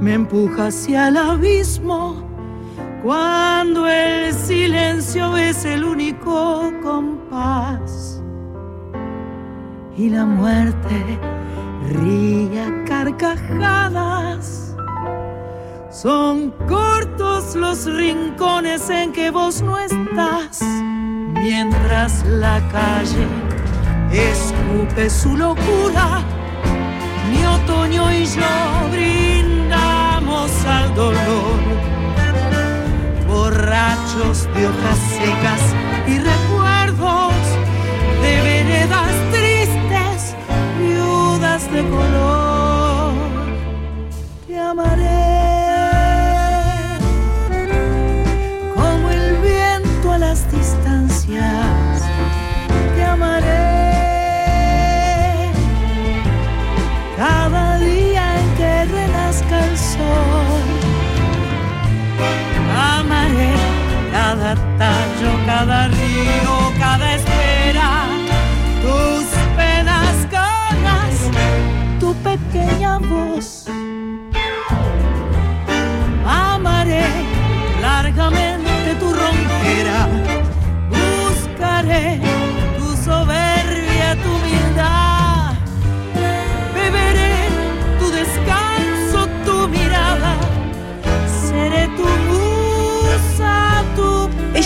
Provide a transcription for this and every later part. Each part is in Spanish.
me empuja hacia el abismo cuando el silencio es el único compás y la muerte ríe a carcajadas. Son cortos los rincones en que vos no estás, mientras la calle escupe su locura. Mi otoño y yo brindamos dolor, borrachos de hojas secas y cada río, cada espera, tus penas ganas, tu pequeña voz.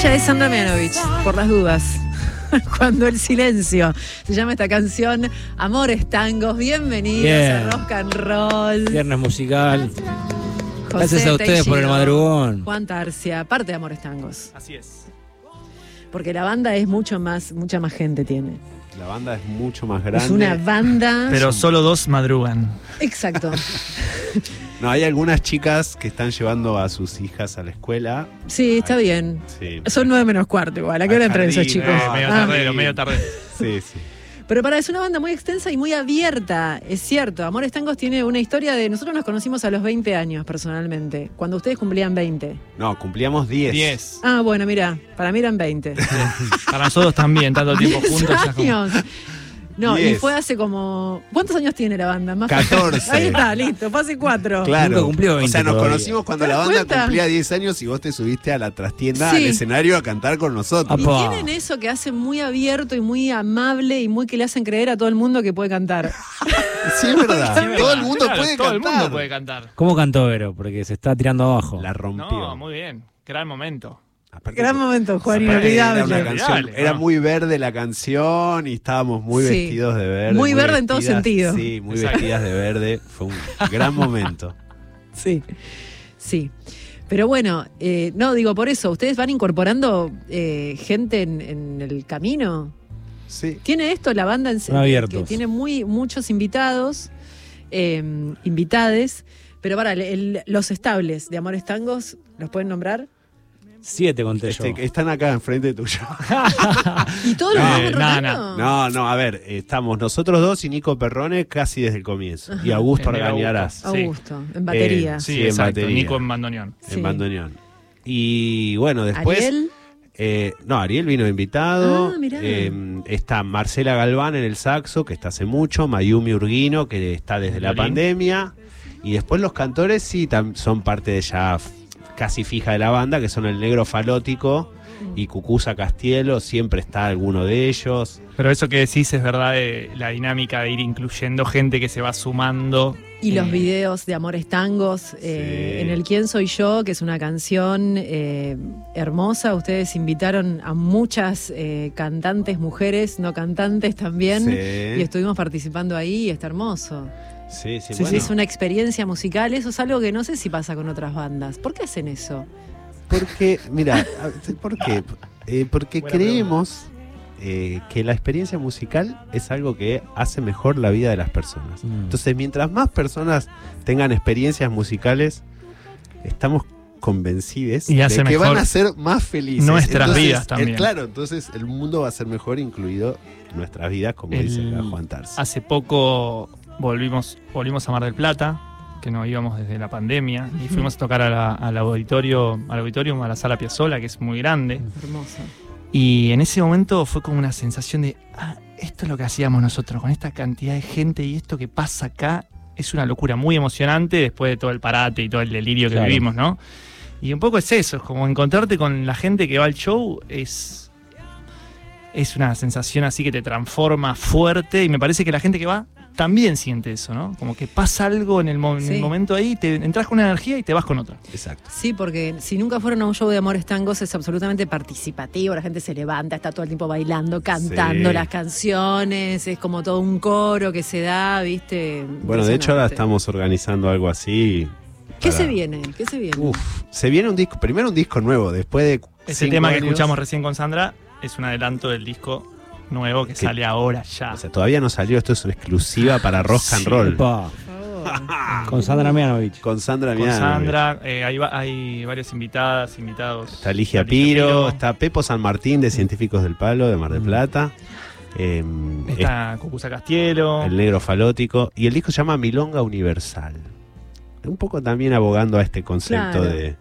Ella es Sandra Mianovich, por las dudas. Cuando el silencio. Se llama esta canción Amores Tangos. Bienvenidos Bien. a Rock and Roll. Viernes musical. José Gracias a ustedes por el madrugón. Juan Tarcia, parte de Amores Tangos. Así es. Porque la banda es mucho más, mucha más gente tiene. La banda es mucho más grande. Es una banda. Pero solo dos madrugan. Exacto. No, hay algunas chicas que están llevando a sus hijas a la escuela. Sí, está bien. Sí, Son nueve menos cuarto igual. ¿A qué hora entran esos chicos? eh, medio Ah, tardero, medio tardero. sí, sí. Pero para, es una banda muy extensa y muy abierta, es cierto. Amores Tangos tiene una historia de. Nosotros nos conocimos a los 20 años personalmente, cuando ustedes cumplían 20. No, cumplíamos 10. Diez. Ah, bueno, mira, para mí eran 20. Para nosotros también, tanto tiempo 10 juntos. ya como- No, y fue hace como. ¿Cuántos años tiene la banda? Más 14. Ahí está, listo, fue hace cuatro. Claro. Nunca cumplió o 20 sea, nos todavía. conocimos cuando ¿Te la banda cuenta? cumplía 10 años y vos te subiste a la trastienda, Sí. al escenario a cantar con nosotros. Y Apa. tienen eso que hace muy abierto y muy amable y muy que le hacen creer a todo el mundo que puede cantar. Sí, es verdad. Sí, todo el mundo Claro, puede todo cantar. el mundo puede cantar. ¿Cómo cantó Vero? Porque se está tirando abajo. La rompió. No, muy bien. Gran momento. Aparte Gran momento, Juan, era, inolvidable. una canción- Inolvidable, era ¿no? muy verde la canción y estábamos muy Sí. vestidos de verde. Muy verde en todo sentido. Sí, muy Exacto. vestidas de verde. Fue un gran momento. Sí, sí. Pero bueno, eh, no, digo por eso, ¿ustedes van incorporando eh, gente en, en el camino? Sí. Tiene esto la banda en abiertos. que tiene muy, muchos invitados, eh, invitades, pero para, el- los estables de Amores Tangos, ¿los pueden nombrar? Siete conté yo. Este, están acá enfrente tuyo. ¿Y todos los No, van eh, rotando? No, no, a ver, estamos nosotros dos y Nico Perrone casi desde el comienzo. Y Augusto Argañarás Augusto. Augusto, en batería. Eh, Sí, Sí, en exacto. batería. Nico en bandoneón. Sí. en bandoneón. Y bueno, después. Ariel, eh, no, Ariel vino invitado. Ah. Eh, está Marcela Galván en el saxo, que está hace mucho. Mayumi Urguino, que está desde la pandemia. Y después los cantores sí son parte de ya f- casi fija de la banda, que son el Negro Falótico y Cucusa Castielo. Siempre está alguno de ellos. Pero eso que decís es verdad de la dinámica de ir incluyendo gente que se va sumando. y los Eh, videos de Amores Tangos, eh, Sí. en el Quién Soy Yo, que es una canción eh, hermosa. Ustedes invitaron a muchas eh, cantantes, mujeres, no cantantes también. Y estuvimos participando ahí y está hermoso. Sí, sí, Sí, bueno. Es una experiencia musical, eso es algo que no sé si pasa con otras bandas. ¿Por qué hacen eso? Porque, mira, ¿por qué? Eh, porque Buena creemos eh, que la experiencia musical es algo que hace mejor la vida de las personas. Mm. Entonces, mientras más personas tengan experiencias musicales, estamos convencidos Y hace de que mejor van a ser más felices. nuestras Entonces, vidas eh, también. claro, entonces el mundo va a ser mejor, incluido nuestras vidas, como El- dice Juan Tarsi. Hace poco volvimos, volvimos a Mar del Plata, que nos íbamos desde la pandemia, y fuimos a tocar a la- al auditorio, al auditorio, a la sala Piazzola, que es muy grande. Hermoso. Y en ese momento fue como una sensación de, ah, esto es lo que hacíamos nosotros, con esta cantidad de gente y esto que pasa acá es una locura muy emocionante después de todo el parate y todo el delirio que Claro. vivimos, ¿no? Y un poco es eso, es como encontrarte con la gente que va al show es, es una sensación así que te transforma fuerte y me parece que la gente que va también siente eso, ¿no? Como que pasa algo en el, mo- en el Sí. momento ahí, te entras con una energía y te vas con otra. Exacto. Sí, porque si nunca fueron a un show de amores tangos es absolutamente participativo, la gente se levanta, está todo el tiempo bailando, cantando Sí. las canciones, es como todo un coro que se da, ¿viste? Bueno, de hecho ahora estamos organizando algo así. ¿Qué para- se viene? ¿Qué se viene? Uf, se viene un disco, primero un disco nuevo, después de Ese tema que escuchamos recién con Sandra es un adelanto del disco nuevo que Que- sale ahora ya. O sea, todavía no salió, esto es una exclusiva para Rock and Sí. Roll. Por favor. con Sandra Mianovich. Con Sandra con Mianovich. Sandra, eh, hay, hay varias invitadas, invitados. Está Ligia Piro, está Pepo San Martín de Científicos del Palo de Mar del Mm. Plata. eh, Está Cucusa Castielo. El Negro Falótico. Y el disco se llama Milonga Universal. Un poco también abogando a este concepto Claro. de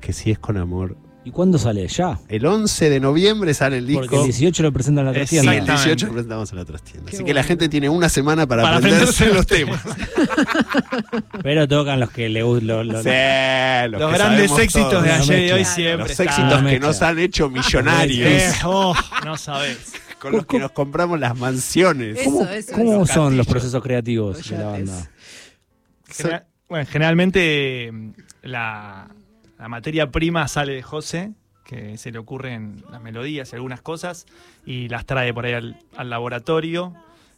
que si es con amor. ¿Y cuándo sale? Ya. El 11 de noviembre sale el Porque disco. el 18 lo presentan en la Y trastienda. el Exactamente. 18 lo presentamos en la trastienda. Qué Así que la gente tiene una semana para, Para aprenderse aprenderse los temas. Pero tocan los que le gustan. Lo, lo- Sí, los, grandes éxitos todos. de ayer y hoy siempre. Los éxitos que nos han hecho millonarios. Eh, oh, no sabes. con los que nos compramos las mansiones. Eso, ¿Cómo, eso, cómo eso. son los procesos creativos de la banda? Genera- bueno, generalmente la, la materia prima sale de José, que se le ocurren las melodías y algunas cosas, y las trae por ahí al, laboratorio,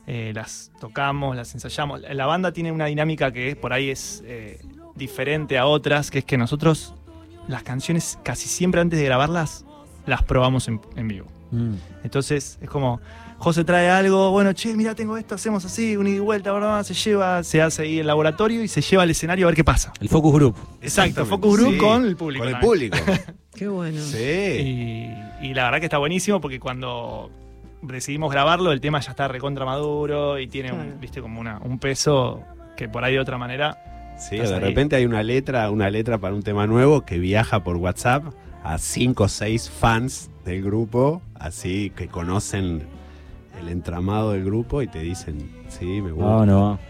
eh, las tocamos, las ensayamos. La banda tiene una dinámica que por ahí es eh, diferente a otras, que es que nosotros las canciones casi siempre antes de grabarlas las probamos en vivo. Mm. Entonces es como, José trae algo, bueno, che, mira, tengo esto, hacemos así, un ida y vuelta, ¿verdad? se lleva, se hace ahí el laboratorio y se lleva al escenario a ver qué pasa. El Focus Group. Exacto. Focus Group Sí, con el público. Con el también. público. Qué bueno. sí. Y, y la verdad que está buenísimo porque cuando decidimos grabarlo, el tema ya está recontra maduro y tiene, un, viste, como una, un peso que por ahí de otra manera. Sí, de ahí. repente hay una letra, una letra para un tema nuevo que viaja por WhatsApp a cinco o seis fans del grupo, así que conocen el entramado del grupo y te dicen, sí, me gusta. No, no va.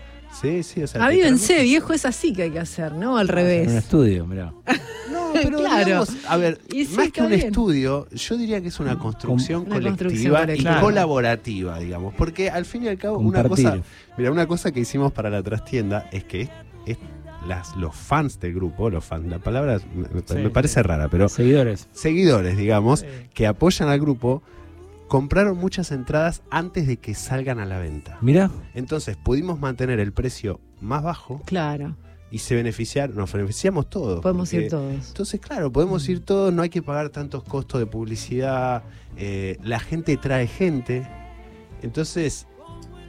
Sí, sí, o sea. Avívense, transmite- viejo, es así que hay que hacer, ¿no? Al En un revés. estudio, mirá. No, pero Claro. digamos, a ver, Y sí, más que un bien. estudio, yo diría que es una construcción Una colectiva construcción y colaborativa, digamos, porque al fin y al cabo una cosa, mira, una cosa que hicimos para la trastienda es que es las, los fans del grupo, los fans, la palabra me, me Sí, parece rara, pero Seguidores. seguidores, digamos, que apoyan al grupo, compraron muchas entradas antes de que salgan a la venta. Mirá. Entonces pudimos mantener el precio más bajo Claro, y se beneficiaron, nos beneficiamos todos. podemos porque- ir todos. entonces, claro, podemos ir todos, no hay que pagar tantos costos de publicidad, eh, la gente trae gente. Entonces,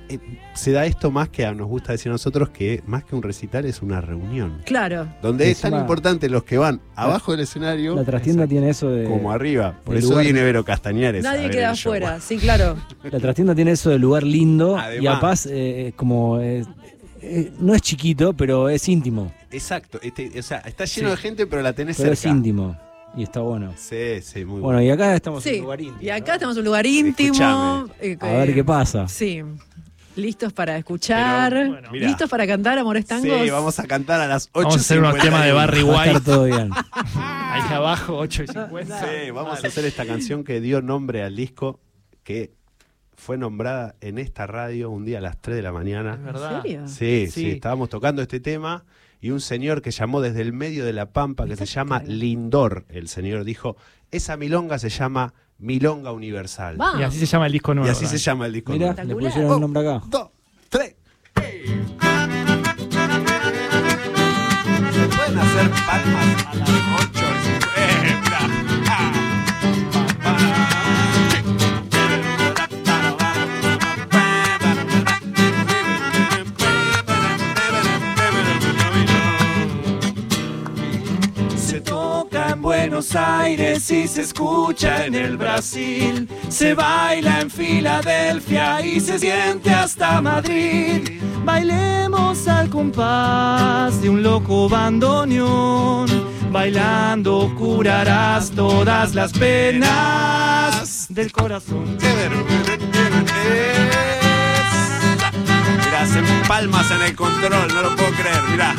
eh, se da esto más que a- nos gusta decir a nosotros que más que un recital es una reunión. Claro, Donde es tan importante los que van abajo del escenario La trastienda tiene eso de. como arriba. Por el eso lugar- viene Vero Castañares. nadie ver queda afuera, sí, claro. La trastienda tiene eso de lugar lindo y Además. a paz eh, es como. eh, eh, no es chiquito, pero es íntimo. Exacto, este, o sea, está lleno Sí. de gente, pero la tenés Pero es íntimo. Y está bueno. Sí, sí, muy Bueno, y acá estamos en un lugar íntimo. y acá ¿no? estamos en un lugar íntimo. Eh, A ver eh, qué pasa. Sí, listos para escuchar, Pero, bueno, mirá. listos para cantar Amores Tangos. Sí, vamos a cantar a las 8. Vamos a hacer unos temas de Barry White. todo bien. Ahí abajo, 8 y 50. Sí, vamos a hacer esta canción que dio nombre al disco que fue nombrada en esta radio un día a las 3 de la Es mañana. verdad. ¿En serio? Sí, sí, Sí. estábamos tocando este tema y un señor que llamó desde el medio de la pampa que se llama Lindor, el señor dijo, esa milonga se llama Milonga Universal. Y así se llama el disco nuevo. Y así se llama el disco. Mira, nuevo. le pusieron el nombre acá. Dos, tres. Se pueden hacer palmas a las 8 Se toca en Buenos Aires y se escucha en el Brasil. Se baila en Filadelfia y se siente hasta Madrid. Bailemos al compás de un loco bandoneón. Bailando curarás todas las penas del corazón. Gracias. palmas en el control, no lo puedo creer, mirá.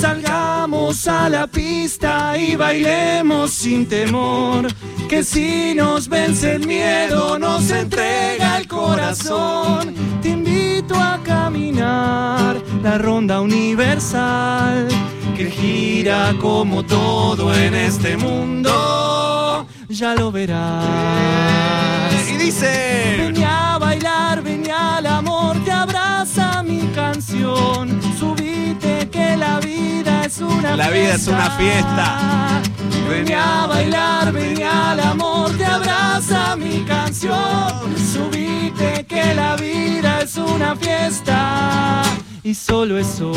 Salgamos a la pista y bailemos sin temor. Que si nos vence el miedo, nos entrega el corazón. Te invito a caminar la ronda universal que gira como todo en este mundo. Ya lo verás. Y dice. Vení a bailar, vení al amor, te abraza mi canción. Subite que la vida es una La vida es una fiesta. Vení a bailar, vení al amor, te abraza mi canción. Subite que la vida es una fiesta y solo es hoy.